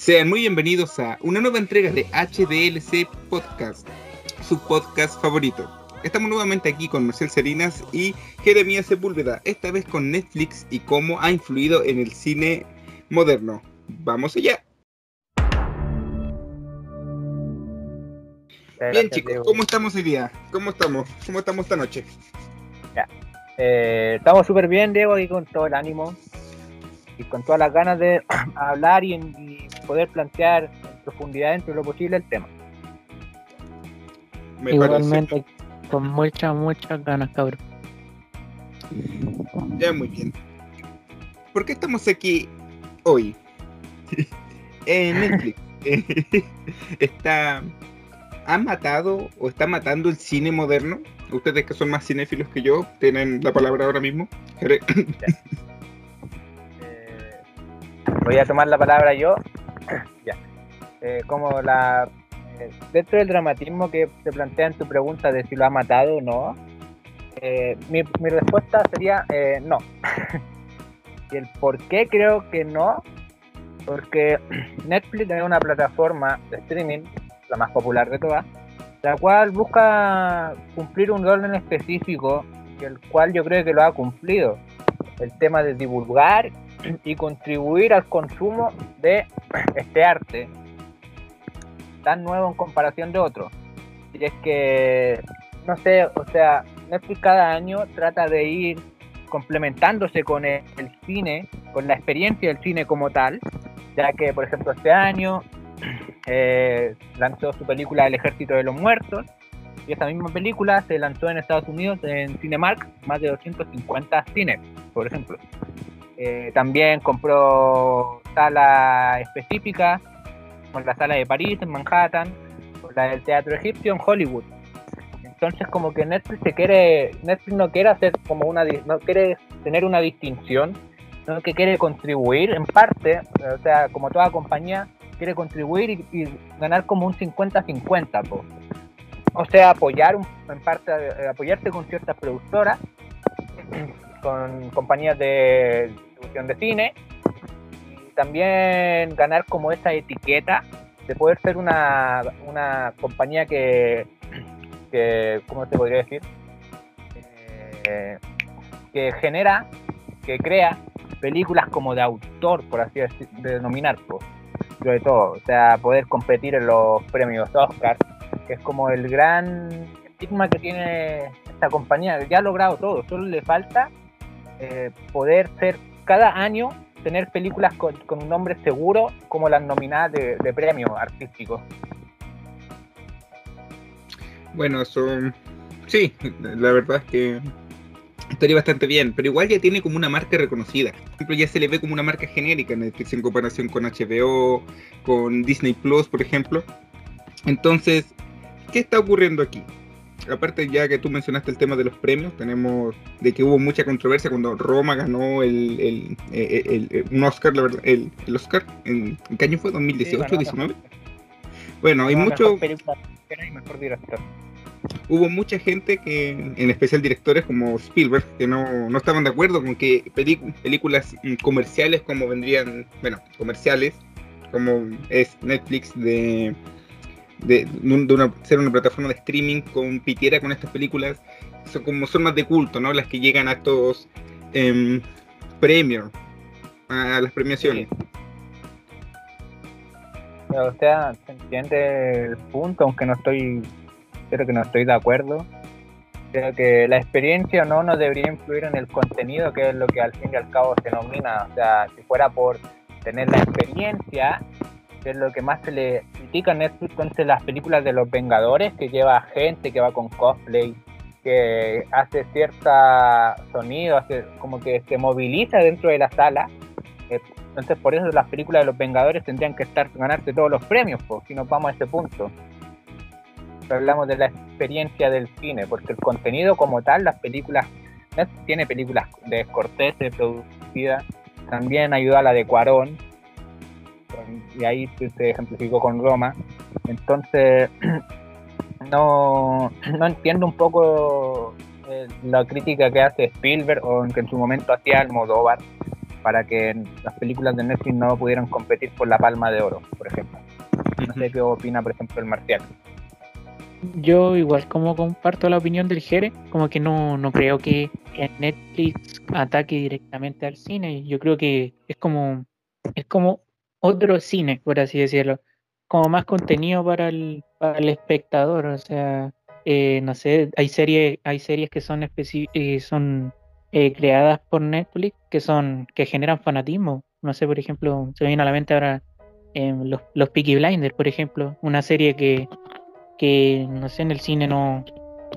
Sean muy bienvenidos a una nueva entrega de HDLC Podcast, su podcast favorito. Estamos nuevamente aquí con Marcel Serinas y Jeremías Sepúlveda, esta vez con Netflix y cómo ha influido en el cine moderno. ¡Vamos allá! Bien chicos, ¿cómo estamos hoy día? ¿Cómo estamos? ¿Cómo estamos esta noche? Ya. Eh, estamos súper bien, Diego, aquí con todo el ánimo y con todas las ganas de hablar y, y poder plantear en profundidad dentro de lo posible el tema. Me Igualmente, con muchas, muchas ganas, cabrón. Ya, muy bien. ¿Por qué estamos aquí hoy? en Netflix. está ha matado o está matando el cine moderno? Ustedes que son más cinéfilos que yo, tienen la palabra ahora mismo. eh, voy a tomar la palabra yo. Eh, como la eh, dentro del dramatismo que te plantea en tu pregunta de si lo ha matado o no, eh, mi, mi, respuesta sería no. y el por qué creo que no, porque Netflix es una plataforma de streaming la más popular de todas, la cual busca cumplir un rol en específico, el cual yo creo que lo ha cumplido. El tema de divulgar y contribuir al consumo de este arte tan nuevo en comparación de otros. Y es que, no sé, o sea, Netflix cada año trata de ir complementándose con el, cine, con la experiencia del cine como tal, ya que, por ejemplo, este año eh, lanzó su película El Ejército de los Muertos. Y esa misma película se lanzó en Estados Unidos en Cinemark, más de 250 cines, por ejemplo. Eh, también compró sala específica, como la sala de París, en Manhattan, o la del Teatro Egipcio en Hollywood. Entonces como que Netflix se quiere, Netflix no quiere hacer como una, no quiere tener una distinción, sino que quiere contribuir en parte, o sea, como toda compañía, quiere contribuir y, ganar como un 50-50. O sea, apoyar en parte, eh, apoyarse con ciertas productoras, con compañías de distribución de cine, y también ganar como esa etiqueta de poder ser una, una compañía que, que, ¿cómo se podría decir? Eh, que genera, que crea películas como de autor, por así decir, denominar. Sobre todo, o sea, poder competir en los premios Oscar, que es como el gran estigma que tiene esta compañía, ya ha logrado todo, solo le falta eh, poder ser cada año tener películas con, con, un nombre seguro como las nominadas de, de premios artísticos. Bueno, eso sí, la verdad es que estaría bastante bien, pero igual ya tiene como una marca reconocida. Por ejemplo, ya se le ve como una marca genérica en Netflix en comparación con HBO, con Disney Plus, por ejemplo. Entonces, ¿qué está ocurriendo aquí? Aparte ya que tú mencionaste el tema de los premios, tenemos de que hubo mucha controversia cuando Roma ganó el, el, el, el un Oscar, la verdad, el, Oscar, ¿en, ¿en, qué año fue? ¿2018 sí, 19? Bueno, hay mucho... Mejor director hubo mucha gente que, en especial directores como Spielberg, que no, no estaban de acuerdo con que películas comerciales como vendrían, bueno, comerciales, como es Netflix de, de, una, ser una plataforma de streaming compitiera con estas películas, son como son más de culto, ¿no? Las que llegan a estos eh, premios, a las premiaciones. O sea, se entiende el punto, aunque no estoy creo que no estoy de acuerdo. Creo que la experiencia o no no debería influir en el contenido, que es lo que al fin y al cabo se nomina. O sea, si fuera por tener la experiencia, que es lo que más se le critica a Netflix, entonces las películas de los Vengadores, que lleva gente que va con cosplay, que hace cierta sonido, hace como que se moviliza dentro de la sala. Entonces por eso las películas de los Vengadores tendrían que estar ganarse todos los premios, pues, si nos vamos a ese punto hablamos de la experiencia del cine, porque el contenido como tal, las películas, tiene películas de Scorsese producidas, también ayuda a la de Cuarón, y ahí se ejemplificó con Roma. Entonces, no, no entiendo un poco eh, la crítica que hace Spielberg o que en su momento hacía Almodóvar, para que las películas de Netflix no pudieran competir por la palma de oro, por ejemplo. No sé qué opina, por ejemplo, el Marcial. Yo igual como comparto la opinión del Jere, como que no, no creo que, que Netflix ataque directamente al cine. Yo creo que es como es como otro cine, por así decirlo. Como más contenido para el, para el espectador. O sea, eh, no sé, hay series, hay series que son eh, son eh, creadas por Netflix que son, que generan fanatismo. No sé, por ejemplo, se me viene a la mente ahora eh, los, los Peaky Blinders, por ejemplo, una serie que, que no sé, en el cine no,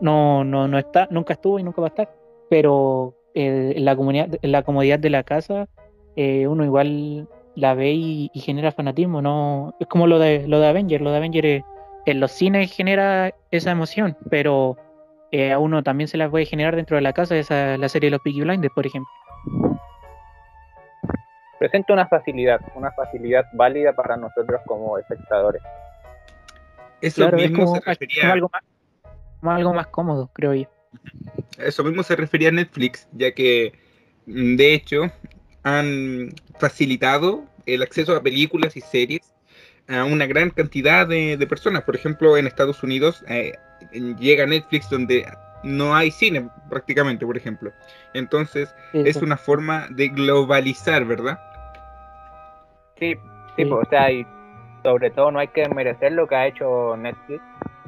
no, no, no está, nunca estuvo y nunca va a estar, pero eh, en la comunidad, en la comodidad de la casa, uno igual la ve y, y genera fanatismo, no, es como lo de lo de Avenger, lo de Avenger eh, en los cines genera esa emoción, pero eh, a uno también se la puede generar dentro de la casa, esa la serie de los Peaky Blinders, por ejemplo. Presenta una facilidad, una facilidad válida para nosotros como espectadores. Eso Claro, es mismo como, se es como refería, algo más, como algo más cómodo, creo yo. eso mismo se refería a Netflix, ya que mm, de hecho han facilitado el acceso a películas y series a una gran cantidad de, de personas. Por ejemplo, en Estados Unidos eh, llega Netflix donde no hay cine prácticamente, por ejemplo. Entonces es una forma de globalizar, ¿verdad? Sí, sí, Sí. pues, o sea, y sobre todo no hay que merecer lo que ha hecho Netflix.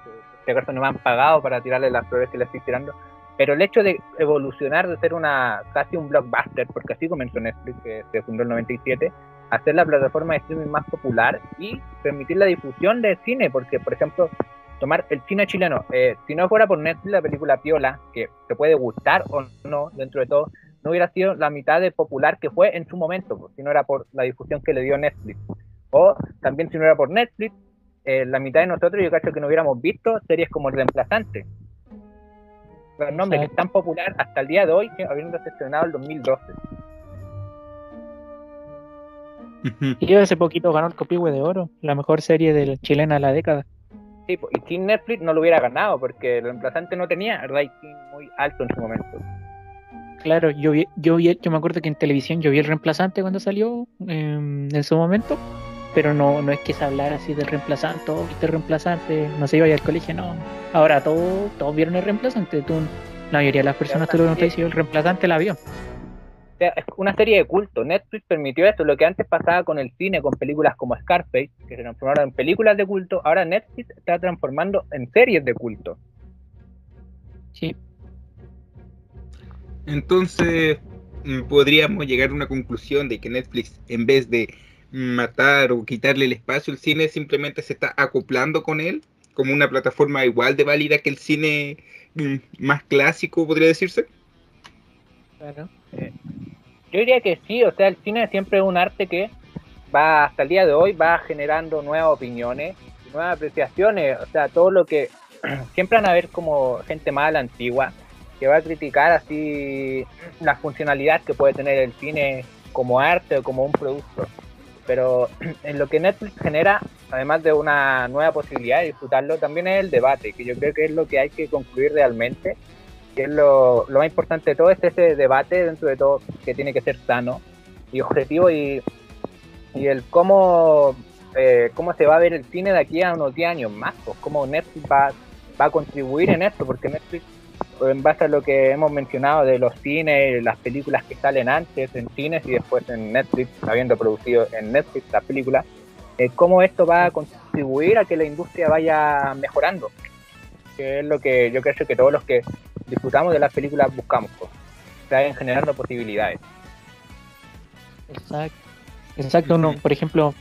En este caso no me han pagado para tirarle las flores que le estoy tirando. Pero el hecho de evolucionar de ser una casi un blockbuster, porque así comenzó Netflix, que se fundó en el 97, a ser la plataforma de streaming más popular y permitir la difusión del cine, porque por ejemplo, tomar el cine chileno, eh, si no fuera por Netflix, la película Piola, que te puede gustar o no dentro de todo, no hubiera sido la mitad de popular que fue en su momento, pues, si no era por la difusión que le dio Netflix. O también si no era por Netflix, eh, la mitad de nosotros yo creo que no hubiéramos visto series como El Reemplazante. Nombres que es tan popular hasta el día de hoy, que habiendo estrenado el 2012. Y hace poquito ganó el Copihue de Oro, la mejor serie de la chilena de la década. Sí, y sin Netflix no lo hubiera ganado, porque El Reemplazante no tenía rating muy alto en su momento. Claro, yo vi, yo vi, yo me acuerdo que en televisión yo vi el reemplazante cuando salió em, en su momento, pero no, no es que se hablara así del reemplazante, oh, viste el reemplazante, no se iba a ir al colegio, no. Ahora todos, todos vieron el reemplazante, tú, la mayoría de las personas tú lo preguntas y el reemplazante la vio. O sea, es una serie de culto. Netflix permitió esto, lo que antes pasaba con el cine, con películas como Scarface, que se transformaron en películas de culto, ahora Netflix está transformando en series de culto. Sí, Entonces, mm, podríamos llegar a una conclusión de que Netflix, en vez de matar o quitarle el espacio al cine, simplemente se está acoplando con él como una plataforma igual de válida que el cine mm, más clásico, podría decirse. claro. Yo diría que sí, o sea, el cine siempre es un arte que va hasta el día de hoy, va generando nuevas opiniones, nuevas apreciaciones, o sea, todo lo que siempre van a ver como gente más antigua que va a criticar así la funcionalidad que puede tener el cine como arte o como un producto. Pero en lo que Netflix genera, además de una nueva posibilidad de disfrutarlo, también es el debate, que yo creo que es lo que hay que concluir realmente que es lo, lo más importante de todo, es ese debate dentro de todo que tiene que ser sano y objetivo y, y el cómo, eh, cómo se va a ver el cine de aquí a unos 10 años más, pues cómo Netflix va, va a contribuir en esto, porque Netflix, en base a lo que hemos mencionado de los cines, las películas que salen antes en cines y después en Netflix, habiendo producido en Netflix las películas, eh, cómo esto va a contribuir a que la industria vaya mejorando, que es lo que yo creo que todos los que disfrutamos de las películas buscamos, pues, que vayan generando posibilidades. Exacto. Exacto, uno, por ejemplo,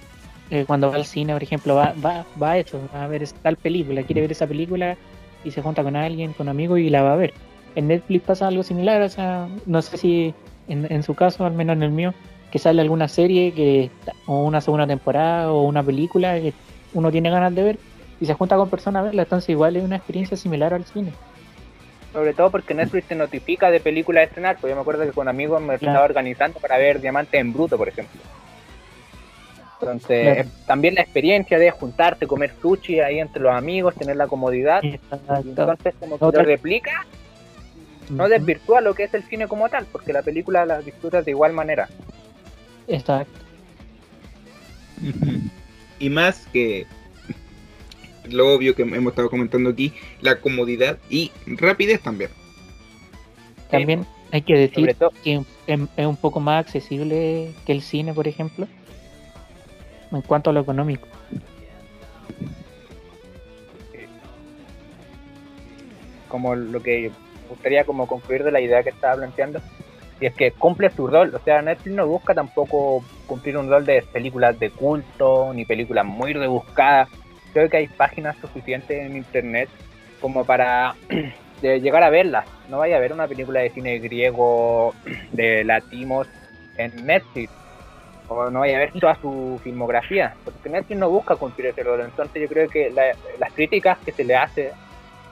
eh, cuando va al cine, por ejemplo, va, va, va a eso, va a ver tal película, quiere ver esa película y se junta con alguien, con amigos y la va a ver. En Netflix pasa algo similar, o sea, no sé si en, en su caso, al menos en el mío, que sale alguna serie que o una segunda temporada o una película que uno tiene ganas de ver y se junta con personas a verla, entonces igual es una experiencia similar al cine. Sobre todo porque Netflix te notifica de películas a estrenar, pues yo me acuerdo que con amigos me Claro. estaba organizando para ver Diamantes en Bruto, por ejemplo. Entonces, Claro. es también la experiencia de juntarte, comer sushi ahí entre los amigos, tener la comodidad. Entonces, como que Otra- lo replica, no Ujú. desvirtúa lo que es el cine como tal, porque la película la disfrutas de igual manera. Exacto. Y más que lo obvio que hemos estado comentando aquí, la comodidad y rapidez también. También hay que decir que es un poco más accesible que el cine, por ejemplo, en cuanto a lo económico. como lo que gustaría como concluir de la idea que estaba planteando y es que cumple su rol. O sea Netflix no busca tampoco cumplir un rol de películas de culto ni películas muy rebuscadas. Creo que hay páginas suficientes en internet como para de llegar a verlas. No vaya a ver una película de cine griego de latimos en Netflix o no vaya a ver toda su filmografía porque Netflix no busca cumplir ese rol entonces yo creo que la- las críticas que se le hace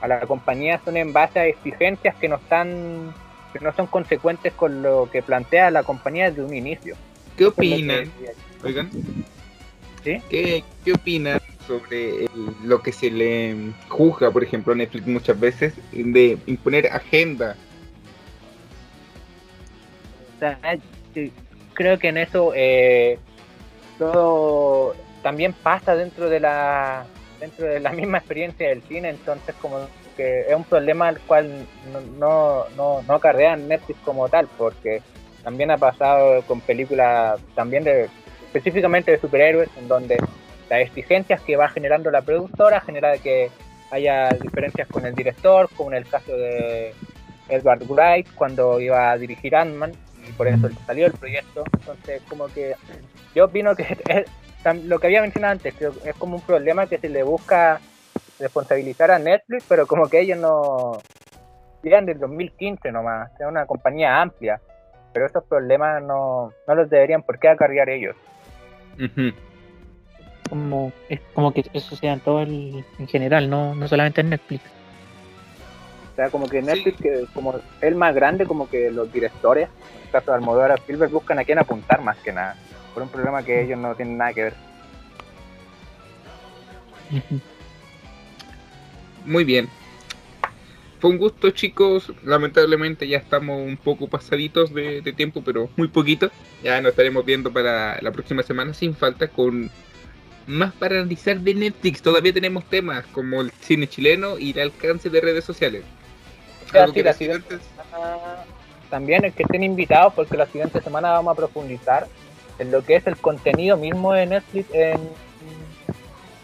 a la compañía son en base a exigencias que no están que no son consecuentes con lo que plantea la compañía desde un inicio. ¿Qué opinan? decía. Oigan, ¿Sí? ¿qué, qué opinan sobre el- lo que se le juzga, por ejemplo, a Netflix muchas veces, de imponer agenda? O sea, creo que en eso eh, todo también pasa dentro de la dentro de la misma experiencia del cine, entonces como que es un problema al cual no, no, no, no acarrea Netflix como tal, porque también ha pasado con películas también de específicamente de superhéroes, en donde las exigencias que va generando la productora genera que haya diferencias con el director, como en el caso de Edward Wright cuando iba a dirigir Ant-Man y por eso salió el proyecto. Entonces, como que yo opino que es, lo que había mencionado antes, que es como un problema que se le busca responsabilizar a Netflix, pero como que ellos no llegan del 2015 nomás, es una compañía amplia, pero esos problemas no, no los deberían por qué acarrear ellos. Como, es como que eso sea en todo el, en general, no, no solamente en Netflix. O sea, como que Netflix, que como el más grande, como que los directores, en el caso de Almodóvar o Spielberg, buscan a quién apuntar más que nada, por un problema que ellos no tienen nada que ver. Muy bien. Fue un gusto, chicos. Lamentablemente ya estamos un poco pasaditos de, de tiempo, pero muy poquito. Ya nos estaremos viendo para la próxima semana sin falta con más para analizar de Netflix. Todavía tenemos temas como el cine chileno y el alcance de redes sociales. Semana También es que estén invitados porque la siguiente semana vamos a profundizar en lo que es el contenido mismo de Netflix en,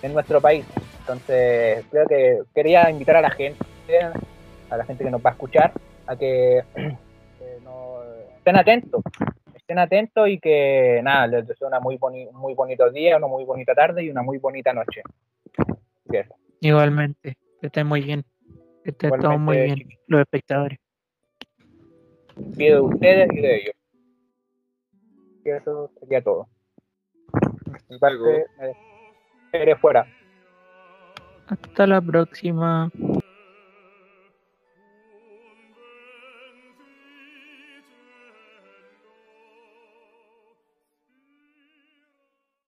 en nuestro país. Entonces, creo que quería invitar a la gente, a la gente que nos va a escuchar, a que, que no- estén atentos, estén atentos y que nada, les deseo una muy boni muy bonito día, una muy bonita tarde y una muy bonita noche. Igualmente, que estén muy bien. Que estén todos muy bien, los espectadores. pido de ustedes y de ellos. Y eso sería todo. Parte, eres fuera. Hasta la próxima.